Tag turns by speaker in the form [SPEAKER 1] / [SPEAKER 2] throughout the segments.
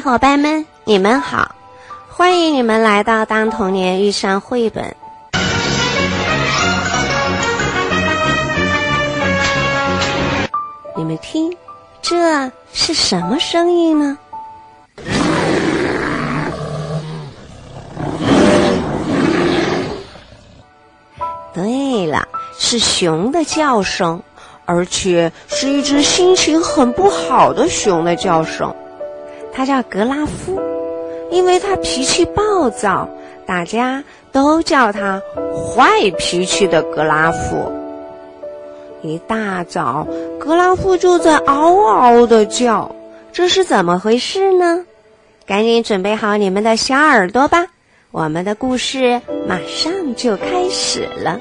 [SPEAKER 1] 伙伴们，你们好，欢迎你们来到《当童年遇上绘本》。你们听，这是什么声音呢？对了，是熊的叫声，而且是一只心情很不好的熊的叫声。他叫格拉夫，因为他脾气暴躁，大家都叫他坏脾气的格拉夫。一大早，格拉夫就在嗷嗷的叫，这是怎么回事呢？赶紧准备好你们的小耳朵吧，我们的故事马上就开始了。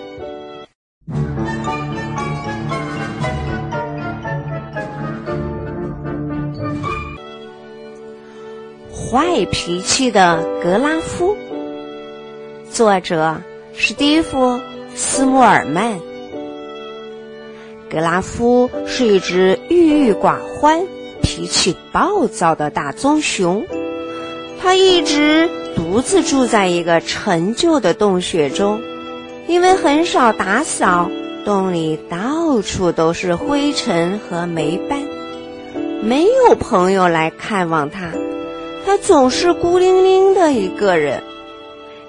[SPEAKER 1] 坏脾气的格拉夫，作者史蒂夫·斯穆尔曼。格拉夫是一只郁郁寡欢、脾气暴躁的大棕熊，他一直独自住在一个陈旧的洞穴中，因为很少打扫，洞里到处都是灰尘和霉斑，没有朋友来看望他。他总是孤零零的一个人，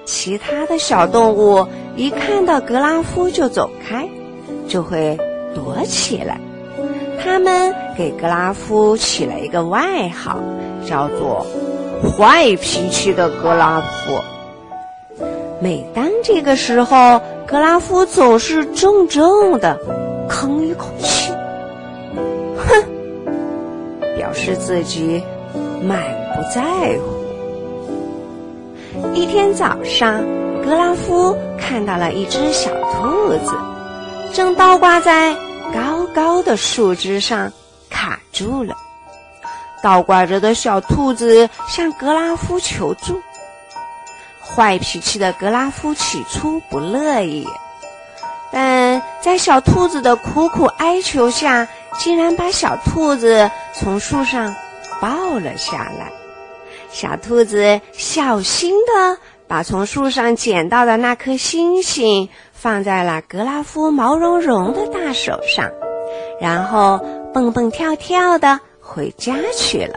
[SPEAKER 1] 其他的小动物一看到格拉夫就走开，就会躲起来。他们给格拉夫起了一个外号，叫做“坏脾气的格拉夫”。每当这个时候，格拉夫总是重重的吭一口气，哼，表示自己满。不在乎。一天早上，格拉夫看到了一只小兔子，正倒挂在高高的树枝上，卡住了。倒挂着的小兔子向格拉夫求助。坏脾气的格拉夫起初不乐意，但在小兔子的苦苦哀求下，竟然把小兔子从树上抱了下来。小兔子小心地把从树上捡到的那颗星星放在了格拉夫毛茸茸的大手上，然后蹦蹦跳跳地回家去了。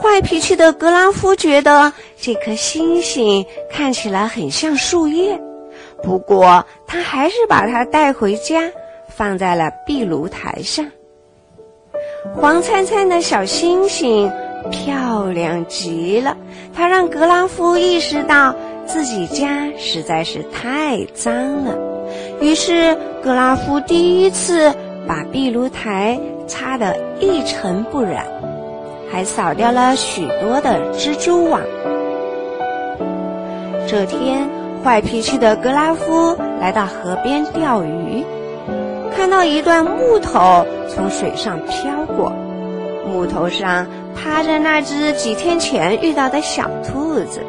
[SPEAKER 1] 坏脾气的格拉夫觉得这颗星星看起来很像树叶，不过他还是把它带回家，放在了壁炉台上。黄灿灿的小星星。漂亮极了，它让格拉夫意识到自己家实在是太脏了。于是，格拉夫第一次把壁炉台擦得一尘不染，还扫掉了许多的蜘蛛网。这天，坏脾气的格拉夫来到河边钓鱼，看到一段木头从水上飘过，木头上。趴着那只几天前遇到的小兔子，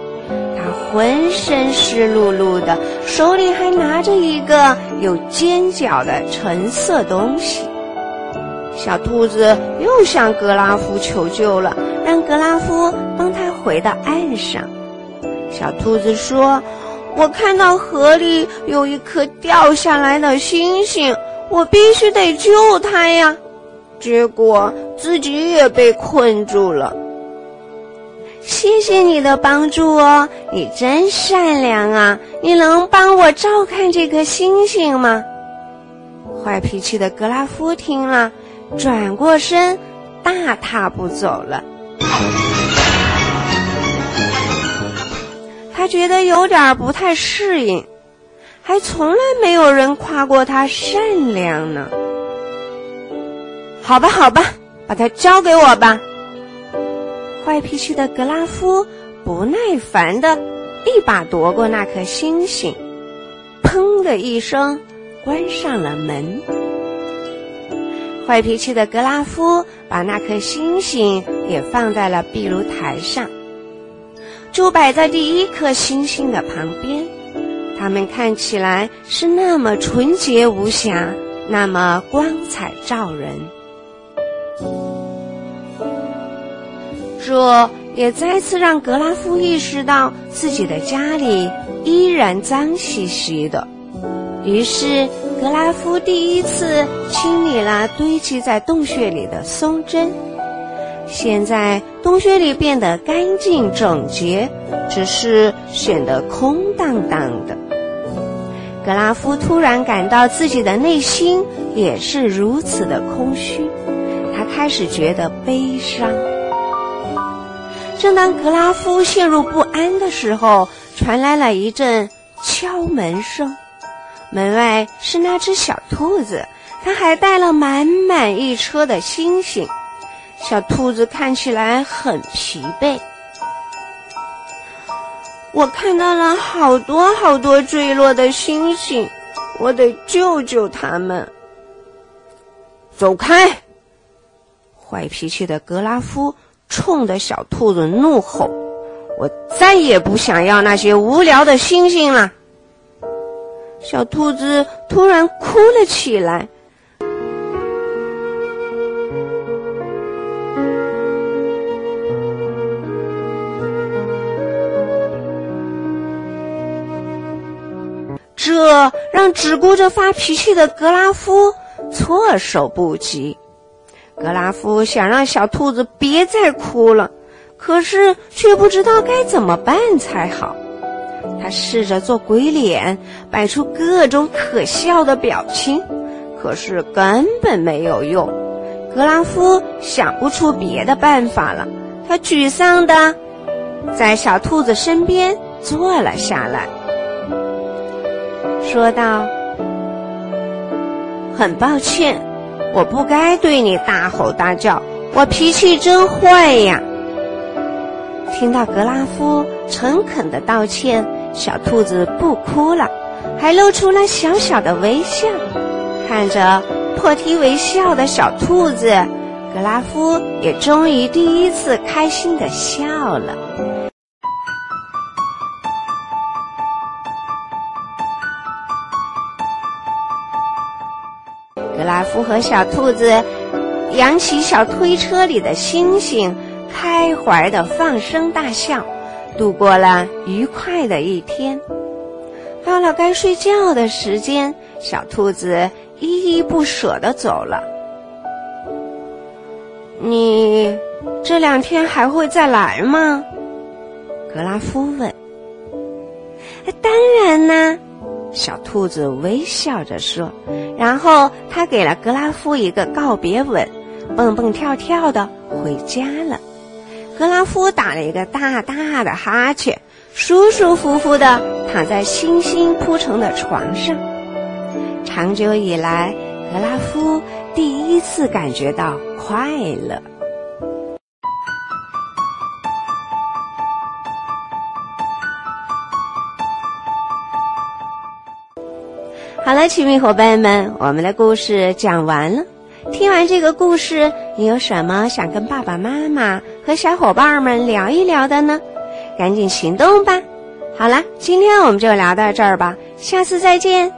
[SPEAKER 1] 它浑身湿漉漉的，手里还拿着一个有尖角的橙色东西。小兔子又向格拉夫求救了，让格拉夫帮他回到岸上。小兔子说：“我看到河里有一颗掉下来的星星，我必须得救它呀。”结果自己也被困住了。谢谢你的帮助哦，你真善良啊！你能帮我照看这颗星星吗？坏脾气的格拉夫听了，转过身，大踏步走了。他觉得有点不太适应，还从来没有人夸过他善良呢。好吧，好吧，把它交给我吧。坏脾气的格拉夫不耐烦的一把夺过那颗星星，砰的一声关上了门。坏脾气的格拉夫把那颗星星也放在了壁炉台上，就摆在第一颗星星的旁边。它们看起来是那么纯洁无瑕，那么光彩照人。这也再次让格拉夫意识到自己的家里依然脏兮兮的。于是，格拉夫第一次清理了堆积在洞穴里的松针。现在，洞穴里变得干净整洁，只是显得空荡荡的。格拉夫突然感到自己的内心也是如此的空虚，他开始觉得悲伤。正当格拉夫陷入不安的时候，传来了一阵敲门声。门外是那只小兔子，它还带了满满一车的星星。小兔子看起来很疲惫。我看到了好多好多坠落的星星，我得救救他们。走开！坏脾气的格拉夫冲着小兔子怒吼：“我再也不想要那些无聊的星星了。”小兔子突然哭了起来。这让只顾着发脾气的格拉夫措手不及。格拉夫想让小兔子别再哭了，可是却不知道该怎么办才好。他试着做鬼脸，摆出各种可笑的表情，可是根本没有用。格拉夫想不出别的办法了，他沮丧的在小兔子身边坐了下来。说道：“很抱歉，我不该对你大吼大叫，我脾气真坏呀。”听到格拉夫诚恳的道歉，小兔子不哭了，还露出了小小的微笑。看着破涕为笑的小兔子，格拉夫也终于第一次开心的笑了。格拉夫和小兔子扬起小推车里的星星，开怀的放声大笑，度过了愉快的一天。到了该睡觉的时间，小兔子依依不舍的走了。你这两天还会再来吗？格拉夫问。当然呢。小兔子微笑着说，然后他给了格拉夫一个告别吻，蹦蹦跳跳的回家了。格拉夫打了一个大大的哈欠，舒舒服服的躺在星星铺成的床上。长久以来，格拉夫第一次感觉到快乐。好了，亲密伙伴们，我们的故事讲完了。听完这个故事，你有什么想跟爸爸妈妈和小伙伴们聊一聊的呢？赶紧行动吧！好了，今天我们就聊到这儿吧，下次再见。